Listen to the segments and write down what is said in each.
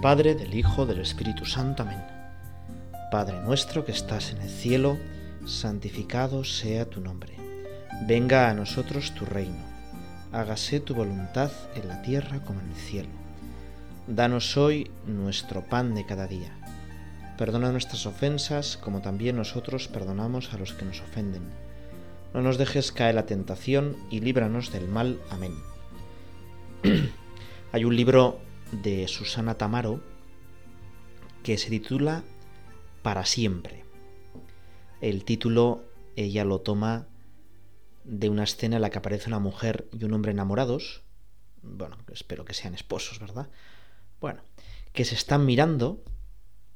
Padre, del Hijo, del Espíritu Santo. Amén. Padre nuestro que estás en el cielo, santificado sea tu nombre. Venga a nosotros tu reino. Hágase tu voluntad en la tierra como en el cielo. Danos hoy nuestro pan de cada día. Perdona nuestras ofensas como también nosotros perdonamos a los que nos ofenden. No nos dejes caer la tentación y líbranos del mal. Amén. Hay un libro de Susana Tamaro que se titula Para siempre. El título ella lo toma de una escena en la que aparece una mujer y un hombre enamorados. Bueno, espero que sean esposos, ¿verdad? Bueno, que se están mirando,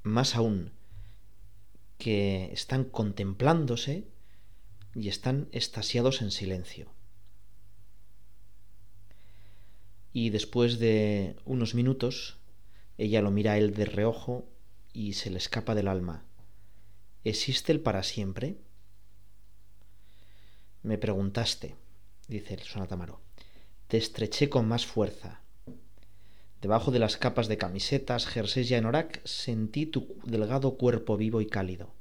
más aún, que están contemplándose y están estasiados en silencio. Y después de unos minutos ella lo mira a él de reojo y se le escapa del alma. ¿Existe el para siempre? Me preguntaste, dice el sonatamaro. Te estreché con más fuerza. Debajo de las capas de camisetas, jerseys y anorak sentí tu delgado cuerpo vivo y cálido.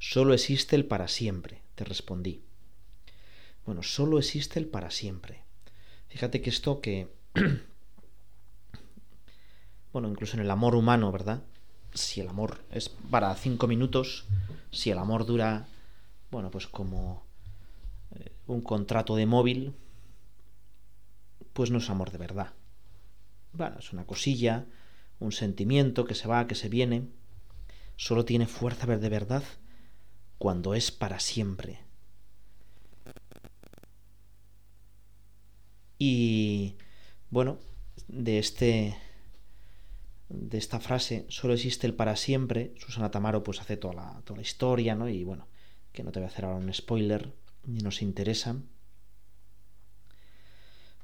Solo existe el para siempre, te respondí. Bueno, solo existe el para siempre. Fíjate que esto que... bueno, incluso en el amor humano, ¿verdad? Si el amor es para cinco minutos, si el amor dura, bueno, pues como eh, un contrato de móvil, pues no es amor de verdad. Bueno, es una cosilla, un sentimiento que se va, que se viene. Solo tiene fuerza de verdad cuando es para siempre. Y bueno, de este de esta frase solo existe el para siempre. Susana Tamaro pues hace toda la, toda la historia, ¿no? Y bueno, que no te voy a hacer ahora un spoiler, ni nos interesa.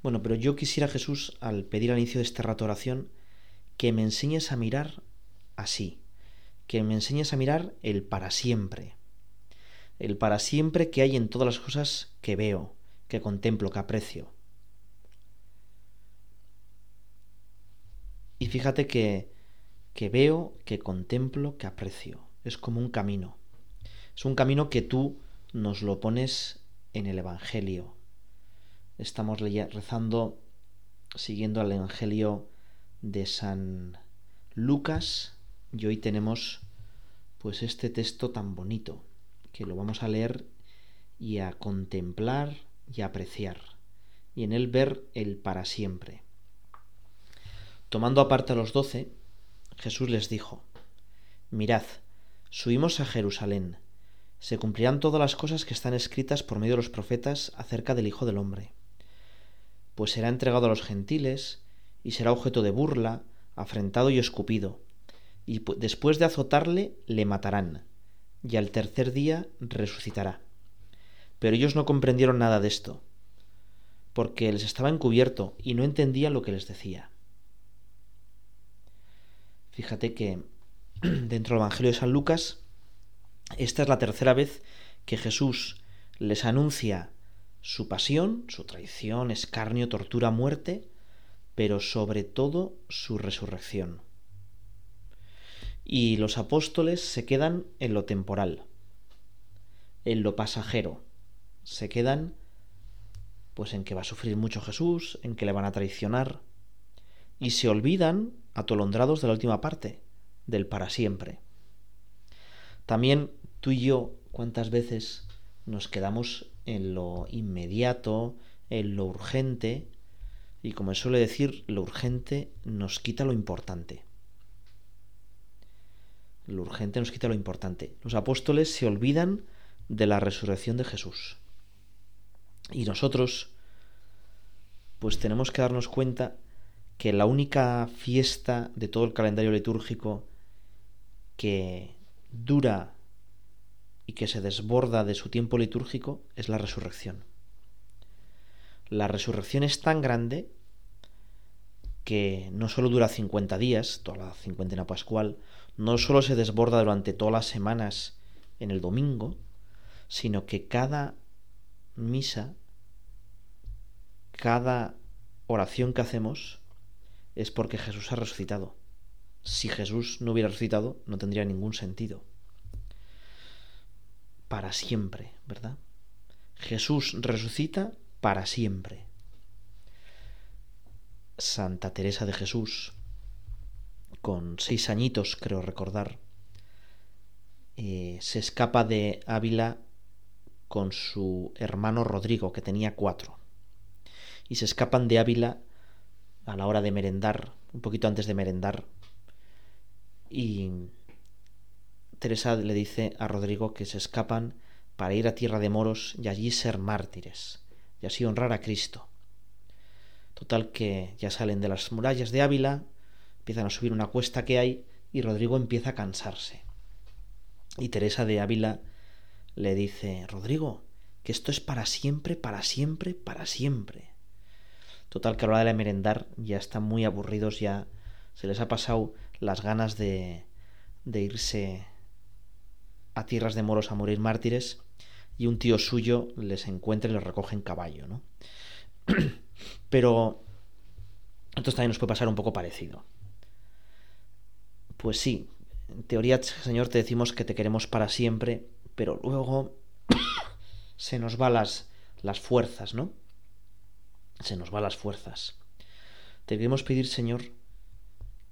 Bueno, pero yo quisiera, Jesús, al pedir al inicio de este rato oración, que me enseñes a mirar así, que me enseñes a mirar el para siempre, el para siempre que hay en todas las cosas que veo, que contemplo, que aprecio. Y fíjate que, que veo, que contemplo, que aprecio. Es como un camino. Es un camino que tú nos lo pones en el Evangelio. Estamos rezando siguiendo el Evangelio de San Lucas y hoy tenemos pues este texto tan bonito que lo vamos a leer y a contemplar y a apreciar y en él ver el para siempre. Tomando aparte a los doce, Jesús les dijo, Mirad, subimos a Jerusalén, se cumplirán todas las cosas que están escritas por medio de los profetas acerca del Hijo del Hombre. Pues será entregado a los gentiles, y será objeto de burla, afrentado y escupido, y después de azotarle le matarán, y al tercer día resucitará. Pero ellos no comprendieron nada de esto, porque les estaba encubierto y no entendían lo que les decía. Fíjate que dentro del Evangelio de San Lucas, esta es la tercera vez que Jesús les anuncia su pasión, su traición, escarnio, tortura, muerte, pero sobre todo su resurrección. Y los apóstoles se quedan en lo temporal, en lo pasajero, se quedan pues en que va a sufrir mucho Jesús, en que le van a traicionar, y se olvidan atolondrados de la última parte, del para siempre. También tú y yo, ¿cuántas veces nos quedamos en lo inmediato, en lo urgente? Y como suele decir, lo urgente nos quita lo importante. Lo urgente nos quita lo importante. Los apóstoles se olvidan de la resurrección de Jesús. Y nosotros, pues tenemos que darnos cuenta que la única fiesta de todo el calendario litúrgico que dura y que se desborda de su tiempo litúrgico es la resurrección. La resurrección es tan grande que no solo dura 50 días, toda la cincuentena pascual, no solo se desborda durante todas las semanas en el domingo, sino que cada misa, cada oración que hacemos, es porque Jesús ha resucitado. Si Jesús no hubiera resucitado, no tendría ningún sentido. Para siempre, ¿verdad? Jesús resucita para siempre. Santa Teresa de Jesús, con seis añitos, creo recordar, eh, se escapa de Ávila con su hermano Rodrigo, que tenía cuatro. Y se escapan de Ávila a la hora de merendar, un poquito antes de merendar. Y Teresa le dice a Rodrigo que se escapan para ir a tierra de moros y allí ser mártires, y así honrar a Cristo. Total que ya salen de las murallas de Ávila, empiezan a subir una cuesta que hay y Rodrigo empieza a cansarse. Y Teresa de Ávila le dice, Rodrigo, que esto es para siempre, para siempre, para siempre. Total que a la hora de merendar ya están muy aburridos, ya se les ha pasado las ganas de, de irse a tierras de moros a morir mártires y un tío suyo les encuentra y les recoge en caballo, ¿no? Pero entonces también nos puede pasar un poco parecido. Pues sí, en teoría, Señor, te decimos que te queremos para siempre, pero luego se nos van las, las fuerzas, ¿no? Se nos van las fuerzas. Te queremos pedir, Señor,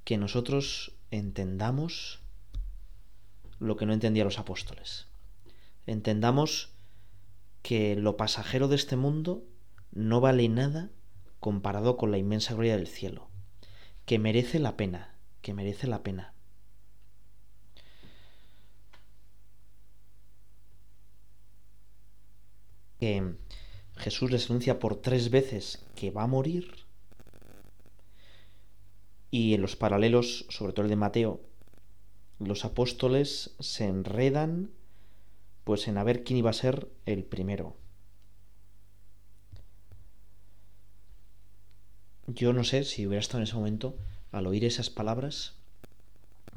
que nosotros entendamos lo que no entendían los apóstoles. Entendamos que lo pasajero de este mundo no vale nada comparado con la inmensa gloria del cielo, que merece la pena, que merece la pena. Que Jesús les anuncia por tres veces que va a morir y en los paralelos, sobre todo el de Mateo, los apóstoles se enredan pues en a ver quién iba a ser el primero. Yo no sé si hubiera estado en ese momento al oír esas palabras,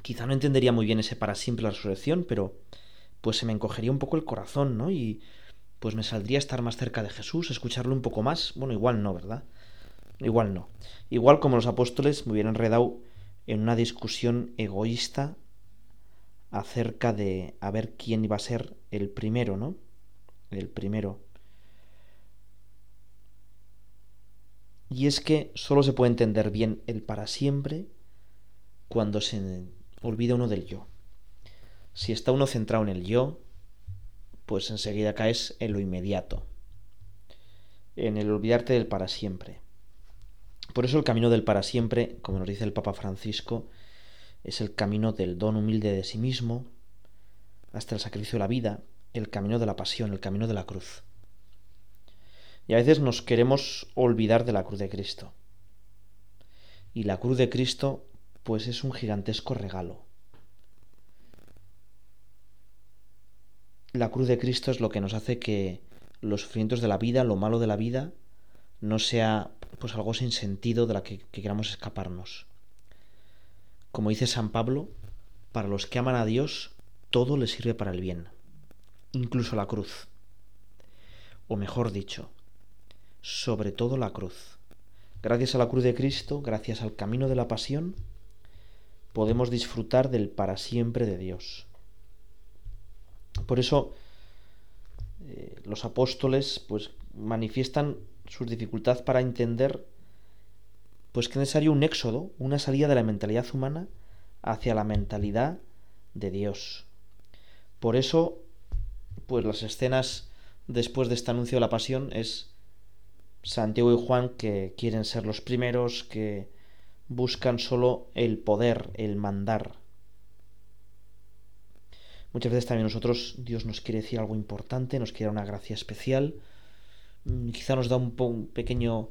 quizá no entendería muy bien ese para siempre la resurrección, pero pues se me encogería un poco el corazón, ¿no? Y pues me saldría estar más cerca de Jesús, escucharlo un poco más. Bueno, igual no, ¿verdad? Igual no. Igual como los apóstoles me hubieran enredado en una discusión egoísta acerca de a ver quién iba a ser el primero, ¿no? El primero. Y es que solo se puede entender bien el para siempre cuando se olvida uno del yo. Si está uno centrado en el yo, pues enseguida caes en lo inmediato, en el olvidarte del para siempre. Por eso el camino del para siempre, como nos dice el Papa Francisco, es el camino del don humilde de sí mismo, hasta el sacrificio de la vida, el camino de la pasión, el camino de la cruz. Y a veces nos queremos olvidar de la cruz de Cristo. Y la cruz de Cristo, pues es un gigantesco regalo. La cruz de Cristo es lo que nos hace que los sufrimientos de la vida, lo malo de la vida, no sea pues algo sin sentido de la que, que queramos escaparnos. Como dice San Pablo, para los que aman a Dios, todo les sirve para el bien, incluso la cruz. O mejor dicho, sobre todo la cruz. Gracias a la cruz de Cristo, gracias al camino de la pasión, podemos disfrutar del para siempre de Dios. Por eso eh, los apóstoles pues manifiestan su dificultad para entender pues que es necesario un éxodo, una salida de la mentalidad humana hacia la mentalidad de Dios. Por eso, pues las escenas después de este anuncio de la pasión es Santiago y Juan que quieren ser los primeros, que buscan solo el poder, el mandar. Muchas veces también nosotros Dios nos quiere decir algo importante, nos quiere una gracia especial, mm, quizá nos da un, un pequeño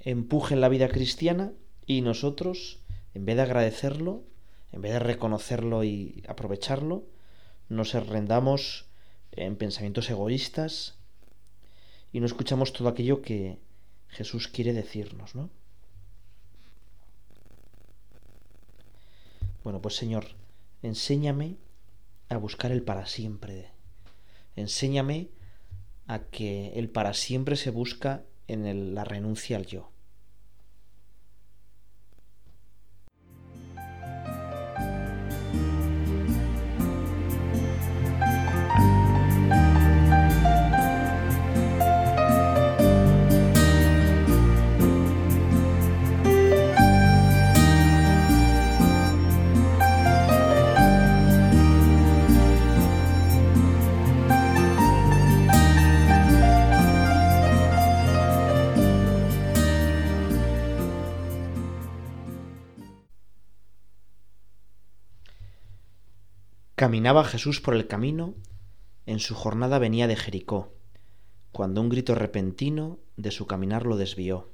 empuje en la vida cristiana y nosotros, en vez de agradecerlo, en vez de reconocerlo y aprovecharlo, nos arrendamos en pensamientos egoístas y no escuchamos todo aquello que Jesús quiere decirnos, ¿no? Bueno, pues Señor, enséñame a buscar el para siempre. Enséñame a que el para siempre se busca en la renuncia al yo. Caminaba Jesús por el camino, en su jornada venía de Jericó, cuando un grito repentino de su caminar lo desvió.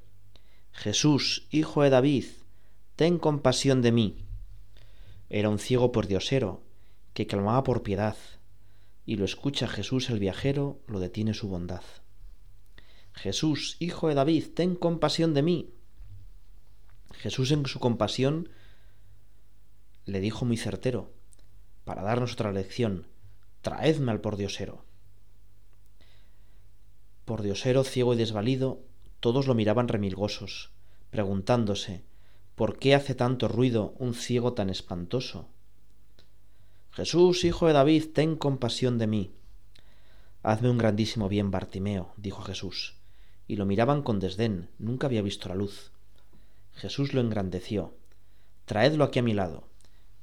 Jesús, hijo de David, ten compasión de mí. Era un ciego por diosero, que clamaba por piedad, y lo escucha Jesús el viajero, lo detiene su bondad. Jesús, hijo de David, ten compasión de mí. Jesús en su compasión le dijo muy certero, para darnos otra lección, traedme al pordiosero. Pordiosero, ciego y desvalido, todos lo miraban remilgosos, preguntándose, ¿por qué hace tanto ruido un ciego tan espantoso? Jesús, hijo de David, ten compasión de mí. Hazme un grandísimo bien, Bartimeo, dijo Jesús, y lo miraban con desdén, nunca había visto la luz. Jesús lo engrandeció. Traedlo aquí a mi lado.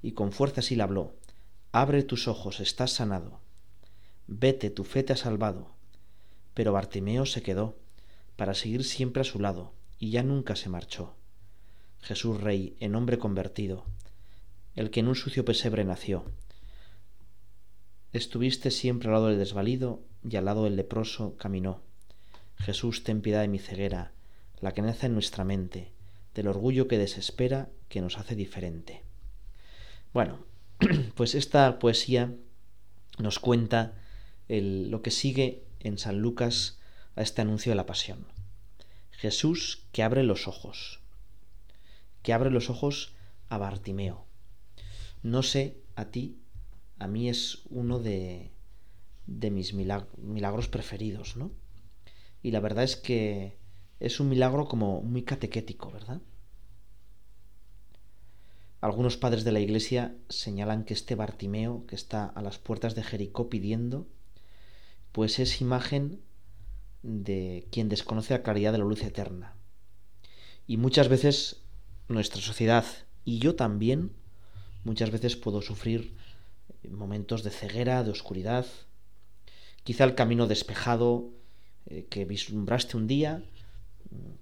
Y con fuerza así le habló. Abre tus ojos, estás sanado. Vete, tu fe te ha salvado. Pero Bartimeo se quedó, para seguir siempre a su lado, y ya nunca se marchó. Jesús Rey, en hombre convertido, el que en un sucio pesebre nació. Estuviste siempre al lado del desvalido, y al lado del leproso caminó. Jesús, ten piedad de mi ceguera, la que nace en nuestra mente, del orgullo que desespera, que nos hace diferente. Bueno, pues esta poesía nos cuenta lo que sigue en San Lucas a este anuncio de la pasión. Jesús que abre los ojos, que abre los ojos a Bartimeo. No sé a ti, a mí es uno de, de mis milagros preferidos, ¿no? Y la verdad es que es un milagro como muy catequético, ¿verdad? Algunos padres de la Iglesia señalan que este Bartimeo, que está a las puertas de Jericó pidiendo, pues es imagen de quien desconoce la claridad de la luz eterna. Y muchas veces nuestra sociedad, y yo también, muchas veces puedo sufrir momentos de ceguera, de oscuridad, quizá el camino despejado eh, que vislumbraste un día,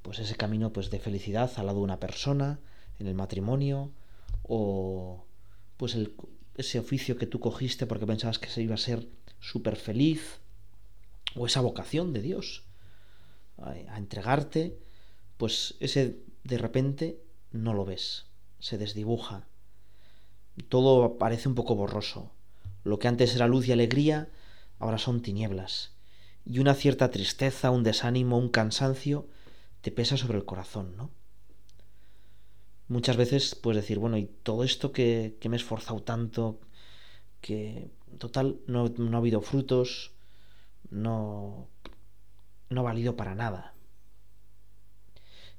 pues ese camino pues de felicidad al lado de una persona, en el matrimonio, o pues el, ese oficio que tú cogiste porque pensabas que se iba a ser súper feliz, o esa vocación de Dios a, a entregarte, pues ese de repente no lo ves, se desdibuja, todo parece un poco borroso. Lo que antes era luz y alegría, ahora son tinieblas. Y una cierta tristeza, un desánimo, un cansancio, te pesa sobre el corazón, ¿no? Muchas veces puedes decir, bueno, y todo esto que, me he esforzado tanto, que total no, no ha habido frutos, no, no ha valido para nada.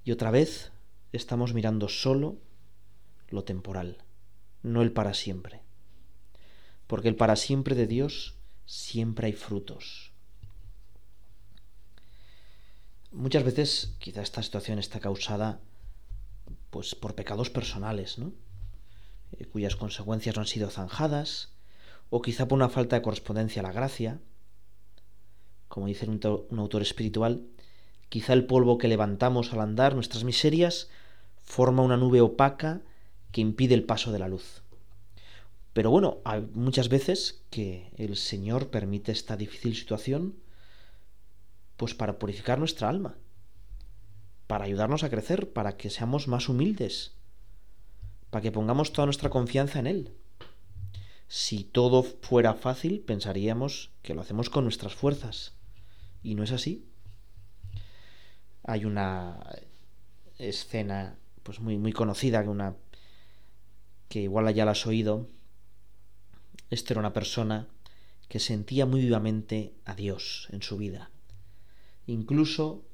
Y otra vez estamos mirando solo lo temporal, no el para siempre. Porque el para siempre de Dios siempre hay frutos. Muchas veces quizá esta situación está causada pues por pecados personales, ¿no? Eh, cuyas consecuencias no han sido zanjadas, o quizá por una falta de correspondencia a la gracia. Como dice un, un autor espiritual, quizá el polvo que levantamos al andar nuestras miserias forma una nube opaca que impide el paso de la luz. Pero bueno, hay muchas veces que el Señor permite esta difícil situación pues para purificar nuestra alma para ayudarnos a crecer, para que seamos más humildes, para que pongamos toda nuestra confianza en Él. Si todo fuera fácil, pensaríamos que lo hacemos con nuestras fuerzas. Y no es así. Hay una escena pues muy, muy conocida, una que igual ya la has oído. Esta era una persona que sentía muy vivamente a Dios en su vida. Incluso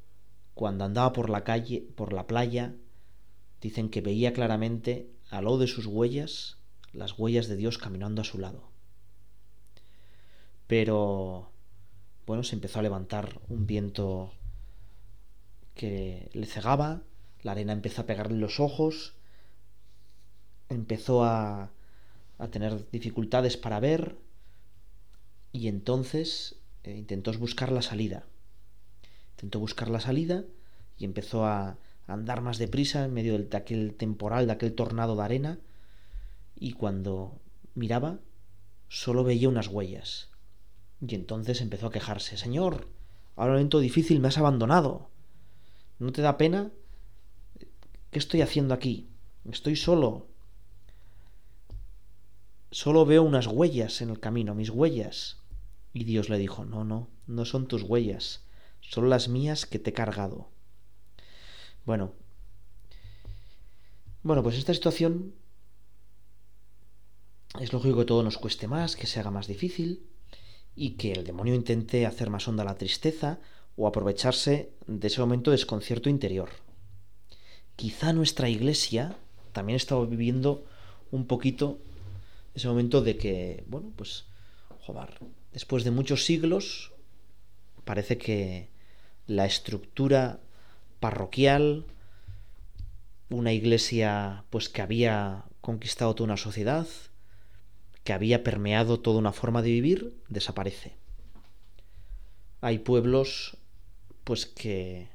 cuando andaba por la calle, por la playa, dicen que veía claramente al lado de sus huellas las huellas de Dios caminando a su lado. Pero bueno, se empezó a levantar un viento que le cegaba, la arena empezó a pegarle los ojos, empezó a, a tener dificultades para ver y entonces eh, intentó buscar la salida. Intentó buscar la salida y empezó a andar más deprisa en medio de aquel temporal, de aquel tornado de arena, y cuando miraba, solo veía unas huellas. Y entonces empezó a quejarse. Señor, ahora un momento difícil me has abandonado. ¿No te da pena? ¿Qué estoy haciendo aquí? Estoy solo. Solo veo unas huellas en el camino, mis huellas. Y Dios le dijo, no, no, no son tus huellas, son las mías que te he cargado. Bueno, bueno, pues esta situación es lógico que todo nos cueste más, que se haga más difícil y que el demonio intente hacer más honda la tristeza o aprovecharse de ese momento de desconcierto interior. Quizá nuestra iglesia también estaba viviendo un poquito ese momento de que, bueno, pues, joder, después de muchos siglos, parece que la estructura parroquial, una iglesia, pues que había conquistado toda una sociedad, que había permeado toda una forma de vivir, desaparece. Hay pueblos, pues que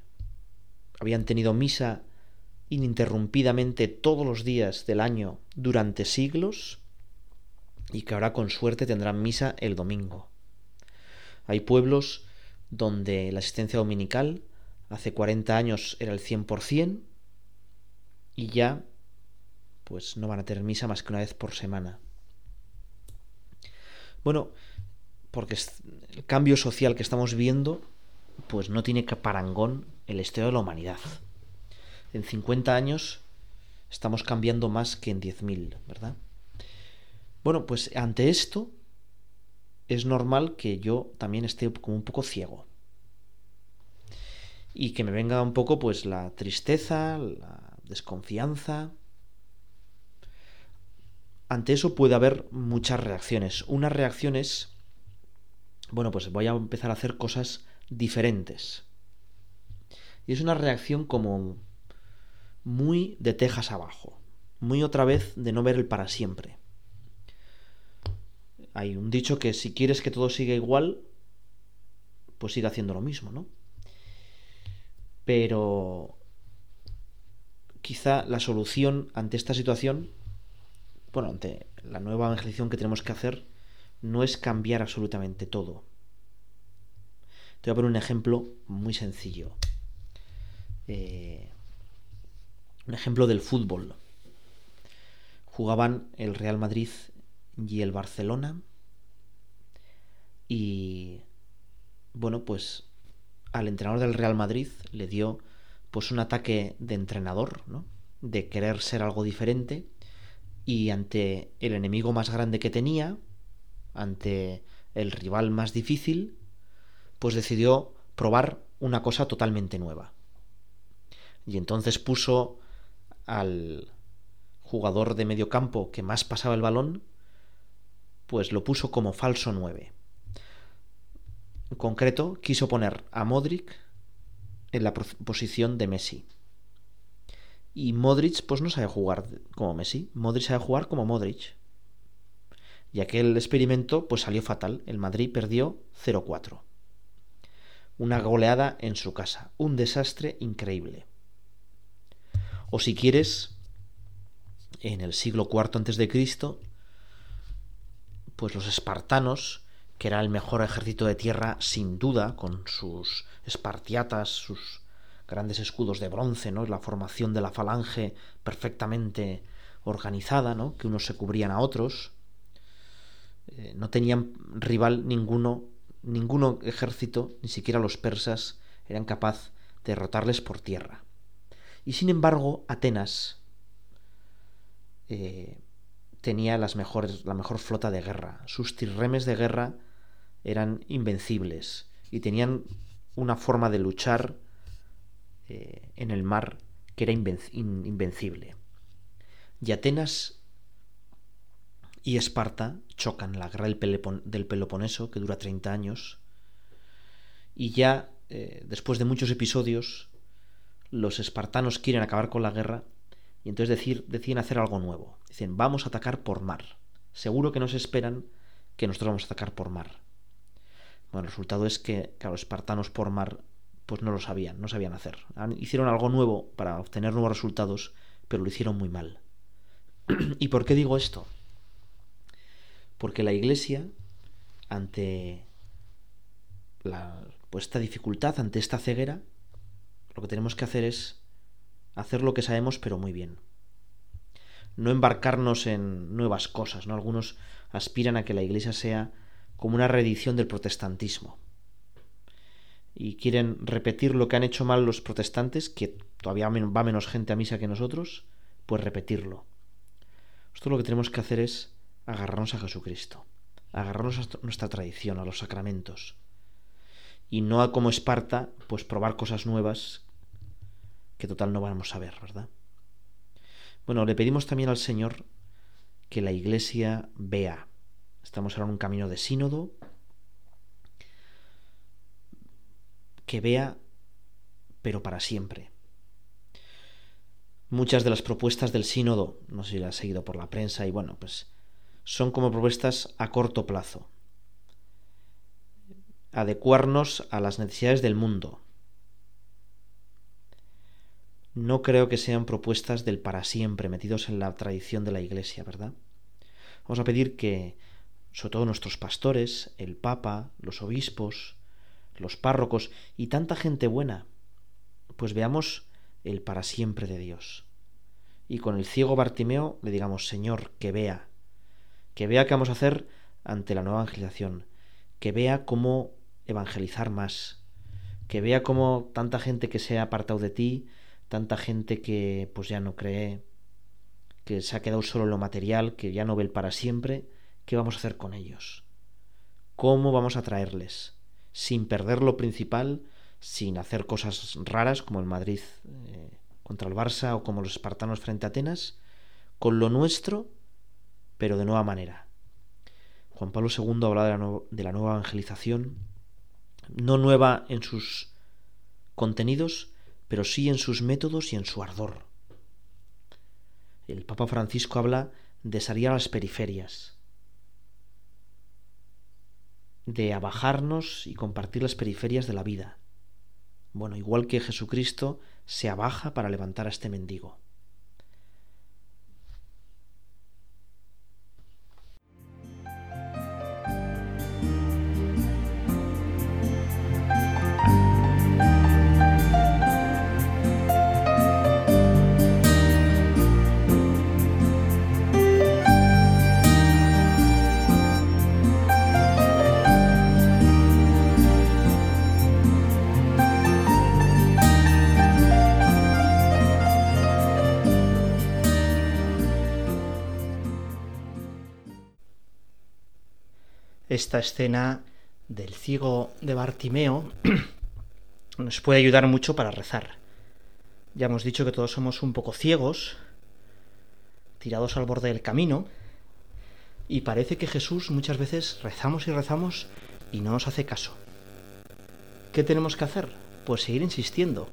habían tenido misa ininterrumpidamente todos los días del año durante siglos y que ahora con suerte tendrán misa el domingo. Hay pueblos donde la asistencia dominical hace 40 años era el 100% y ya pues no van a tener misa más que una vez por semana. Bueno, porque el cambio social que estamos viendo pues no tiene parangón el estado de la humanidad. En 50 años estamos cambiando más que en 10.000, ¿verdad? Bueno, pues ante esto es normal que yo también esté como un poco ciego. Y que me venga un poco pues la tristeza, la desconfianza. Ante eso puede haber muchas reacciones. Una reacción es, bueno, pues voy a empezar a hacer cosas diferentes. Y es una reacción como muy de tejas abajo. Muy otra vez de no ver el para siempre hay un dicho que si quieres que todo siga igual, pues siga haciendo lo mismo, ¿no? Pero quizá la solución ante esta situación, bueno, ante la nueva evangelización que tenemos que hacer, no es cambiar absolutamente todo. Te voy a poner un ejemplo muy sencillo. Eh, un ejemplo del fútbol. Jugaban el Real Madrid y el Barcelona. Y bueno, pues al entrenador del Real Madrid le dio pues un ataque de entrenador, ¿no? De querer ser algo diferente y ante el enemigo más grande que tenía, ante el rival más difícil, pues decidió probar una cosa totalmente nueva. Y entonces puso al jugador de medio campo que más pasaba el balón pues lo puso como falso 9. En concreto, quiso poner a Modric en la posición de Messi. Y Modric pues no sabe jugar como Messi, Modric sabe jugar como Modric. Y aquel experimento pues salió fatal, el Madrid perdió 0-4. Una goleada en su casa, un desastre increíble. O si quieres, en el siglo IV Cristo, pues los espartanos, que era el mejor ejército de tierra sin duda, con sus espartiatas, sus grandes escudos de bronce, ¿no? La formación de la falange perfectamente organizada, ¿no? Que unos se cubrían a otros. Eh, no tenían rival ninguno, ninguno ejército, ni siquiera los persas, eran capaz de derrotarles por tierra. Y sin embargo, Atenas eh, tenía la mejor flota de guerra. Sus tirremes de guerra eran invencibles y tenían una forma de luchar eh, en el mar que era invencible. Y Atenas y Esparta chocan la guerra del, Peloponeso, que dura 30 años, y ya eh, después de muchos episodios, los espartanos quieren acabar con la guerra y entonces decir, deciden hacer algo nuevo. Dicen, vamos a atacar por mar. Seguro que nos esperan que nosotros vamos a atacar por mar. Bueno, el resultado es que, los espartanos por mar, pues no lo sabían, no sabían hacer. Hicieron algo nuevo para obtener nuevos resultados, pero lo hicieron muy mal. ¿Y por qué digo esto? Porque la Iglesia, ante la, pues esta dificultad, ante esta ceguera, lo que tenemos que hacer es hacer lo que sabemos, pero muy bien. No embarcarnos en nuevas cosas, ¿no? Algunos aspiran a que la Iglesia sea como una reedición del protestantismo. Y quieren repetir lo que han hecho mal los protestantes, que todavía va menos gente a misa que nosotros, pues repetirlo. Esto lo que tenemos que hacer es agarrarnos a Jesucristo, agarrarnos a nuestra tradición, a los sacramentos, y no a como Esparta, pues probar cosas nuevas que total no vamos a ver, ¿verdad? Bueno, le pedimos también al Señor que la Iglesia vea. Estamos ahora en un camino de sínodo, que vea, pero para siempre. Muchas de las propuestas del sínodo, no sé si las ha seguido por la prensa, y bueno, pues son como propuestas a corto plazo. Adecuarnos a las necesidades del mundo. No creo que sean propuestas del para siempre, metidos en la tradición de la Iglesia, ¿verdad? Vamos a pedir que, sobre todo nuestros pastores, el Papa, los obispos, los párrocos y tanta gente buena, pues veamos el para siempre de Dios. Y con el ciego Bartimeo le digamos, Señor, que vea, que vea qué vamos a hacer ante la nueva evangelización, que vea cómo evangelizar más, que vea cómo tanta gente que se ha apartado de ti, tanta gente que pues ya no cree, que se ha quedado solo lo material, que ya no ve el para siempre, ¿qué vamos a hacer con ellos? ¿Cómo vamos a traerles? Sin perder lo principal, sin hacer cosas raras como el Madrid eh, contra el Barça o como los espartanos frente a Atenas, con lo nuestro, pero de nueva manera. Juan Pablo II habla de de la nueva evangelización, no nueva en sus contenidos, pero sí en sus métodos y en su ardor. El Papa Francisco habla de salir a las periferias, de abajarnos y compartir las periferias de la vida. Bueno, igual que Jesucristo se abaja para levantar a este mendigo. Esta escena del ciego de Bartimeo nos puede ayudar mucho para rezar. Ya hemos dicho que todos somos un poco ciegos, tirados al borde del camino, y parece que Jesús muchas veces rezamos y rezamos y no nos hace caso. ¿Qué tenemos que hacer? Pues seguir insistiendo.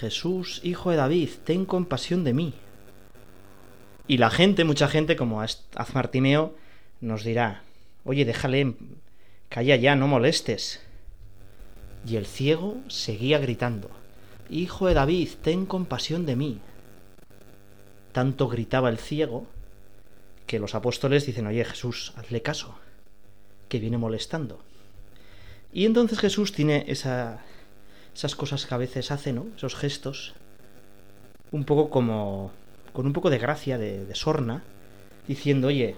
Jesús, hijo de David, ten compasión de mí. Y la gente, mucha gente, como haz Bartimeo, nos dirá, Oye, déjale, calla ya, no molestes. Y el ciego seguía gritando, Hijo de David, ten compasión de mí. Tanto gritaba el ciego que los apóstoles dicen, oye Jesús, hazle caso, que viene molestando. Y entonces Jesús tiene esa, esas cosas que a veces hace, ¿no? Esos gestos, un poco como, con un poco de gracia, de, de sorna, diciendo, oye,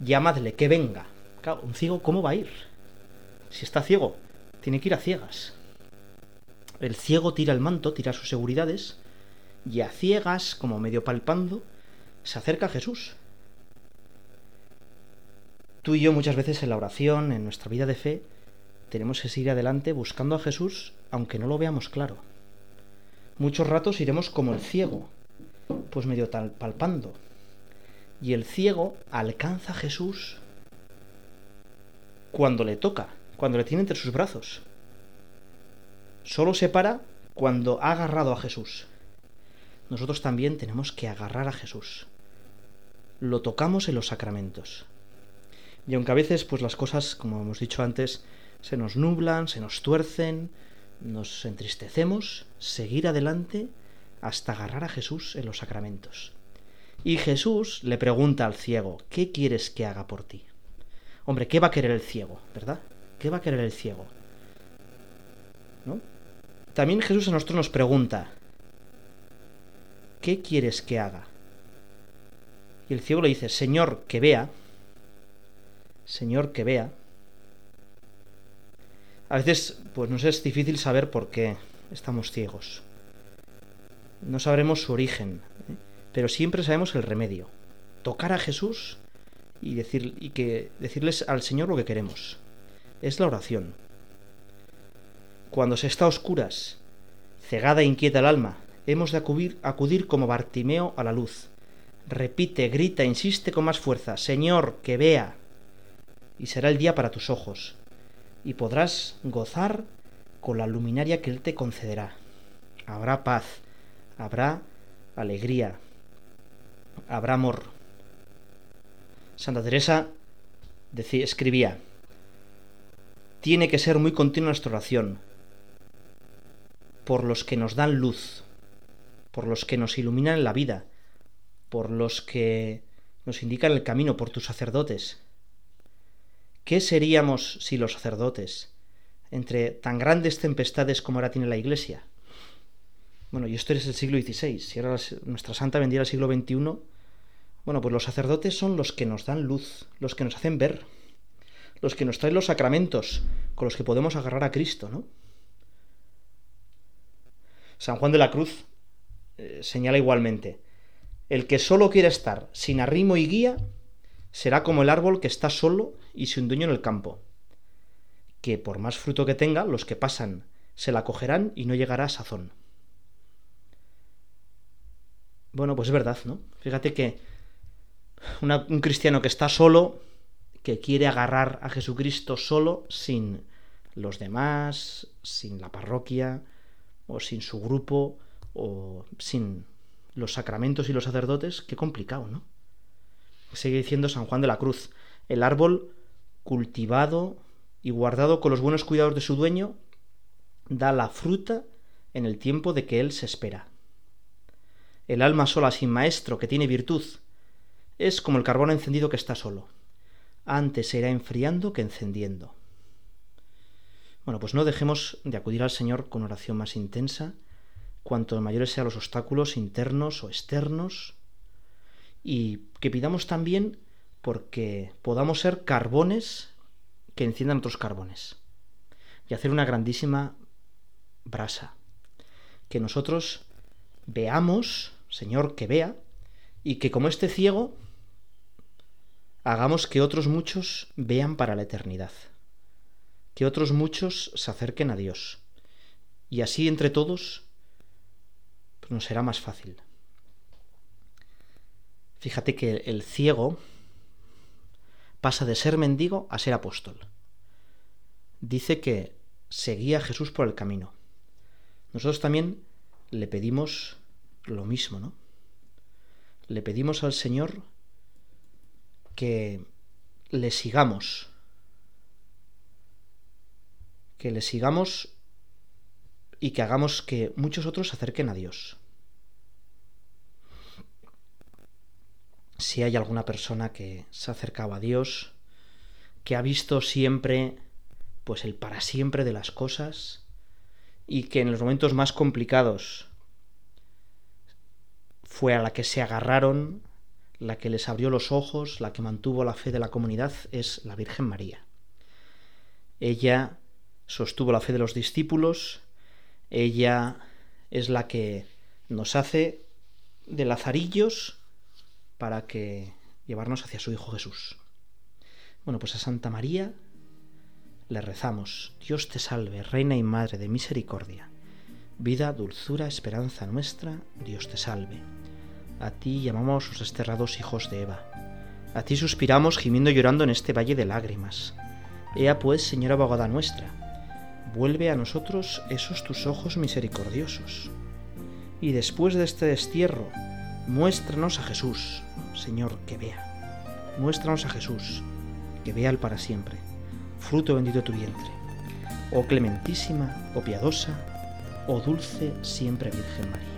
llamadle que venga. Claro, un ciego, ¿cómo va a ir? Si está ciego, tiene que ir a ciegas. El ciego tira el manto, tira sus seguridades, y a ciegas, como medio palpando, se acerca a Jesús. Tú y yo muchas veces en la oración, en nuestra vida de fe, tenemos que seguir adelante buscando a Jesús aunque no lo veamos claro. Muchos ratos iremos como el ciego, pues medio palpando, y el ciego alcanza a Jesús cuando le toca, cuando le tiene entre sus brazos. Solo se para cuando ha agarrado a Jesús. Nosotros también tenemos que agarrar a Jesús. Lo tocamos en los sacramentos. Y aunque a veces pues las cosas, como hemos dicho antes, se nos nublan, se nos tuercen, nos entristecemos, seguir adelante hasta agarrar a Jesús en los sacramentos Y Jesús le pregunta al ciego, ¿qué quieres que haga por ti? Hombre, ¿qué va a querer el ciego, verdad? ¿Qué va a querer el ciego? ¿No? También Jesús a nosotros nos pregunta, ¿qué quieres que haga? Y el ciego le dice, Señor, que vea. Señor, que vea. A veces, pues nos es difícil saber por qué estamos ciegos. No sabremos su origen, ¿eh? Pero siempre sabemos el remedio. Tocar a Jesús y, decir, y que, decirles al Señor lo que queremos. Es la oración. Cuando se está a oscuras, cegada e inquieta el alma, hemos de acudir, acudir como Bartimeo a la luz. Repite, grita, insiste con más fuerza, Señor, que vea. Y será el día para tus ojos, y podrás gozar con la luminaria que Él te concederá. Habrá paz, habrá alegría, habrá amor. Santa Teresa decía, escribía, tiene que ser muy continua nuestra oración, por los que nos dan luz, por los que nos iluminan la vida, por los que nos indican el camino, por tus sacerdotes. ¿Qué seríamos si los sacerdotes, entre tan grandes tempestades como ahora tiene la Iglesia? Bueno, y esto es el siglo XVI, si ahora nuestra santa vendría al siglo XXI, bueno, pues los sacerdotes son los que nos dan luz, los que nos hacen ver, los que nos traen los sacramentos con los que podemos agarrar a Cristo, ¿no? San Juan de la Cruz eh, señala igualmente, el que solo quiera estar sin arrimo y guía será como el árbol que está solo y sin dueño en el campo, que por más fruto que tenga, los que pasan se la cogerán y no llegará a sazón. Bueno, pues es verdad, ¿no? Fíjate que un cristiano que está solo, que quiere agarrar a Jesucristo solo, sin los demás, sin la parroquia, o sin su grupo, o sin los sacramentos y los sacerdotes, qué complicado, ¿no? Sigue diciendo San Juan de la Cruz, el árbol cultivado y guardado con los buenos cuidados de su dueño, da la fruta en el tiempo de que él se espera. El alma sola sin maestro que tiene virtud es como el carbón encendido que está solo. Antes se irá enfriando que encendiendo. Bueno, pues no dejemos de acudir al Señor con oración más intensa, cuanto mayores sean los obstáculos internos o externos, y que pidamos también porque podamos ser carbones que enciendan otros carbones y hacer una grandísima brasa. Que nosotros veamos, Señor, que vea, y que como este ciego, hagamos que otros muchos vean para la eternidad que otros muchos se acerquen a Dios. Y así entre todos pues nos será más fácil. Fíjate que el ciego pasa de ser mendigo a ser apóstol. Dice que seguía a Jesús por el camino. Nosotros también le pedimos lo mismo, ¿no? Le pedimos al Señor que le sigamos que le sigamos y que hagamos que muchos otros se acerquen a Dios. Si hay alguna persona que se ha acercado a Dios, que ha visto siempre pues el para siempre de las cosas y que en los momentos más complicados fue a la que se agarraron, la que les abrió los ojos, la que mantuvo la fe de la comunidad, es la Virgen María. Ella sostuvo la fe de los discípulos, ella es la que nos hace de lazarillos para que llevarnos hacia su Hijo Jesús. Bueno, pues a Santa María le rezamos, Dios te salve, Reina y Madre de Misericordia, vida, dulzura, esperanza nuestra, Dios te salve. A ti llamamos los desterrados hijos de Eva. A ti suspiramos gimiendo y llorando en este valle de lágrimas. Ea pues, Señora abogada nuestra, vuelve a nosotros esos tus ojos misericordiosos. Y después de este destierro, muéstranos a Jesús, Señor, que vea. Muéstranos a Jesús, que vea el para siempre, fruto bendito tu vientre. Oh clementísima, oh piadosa, oh dulce siempre Virgen María.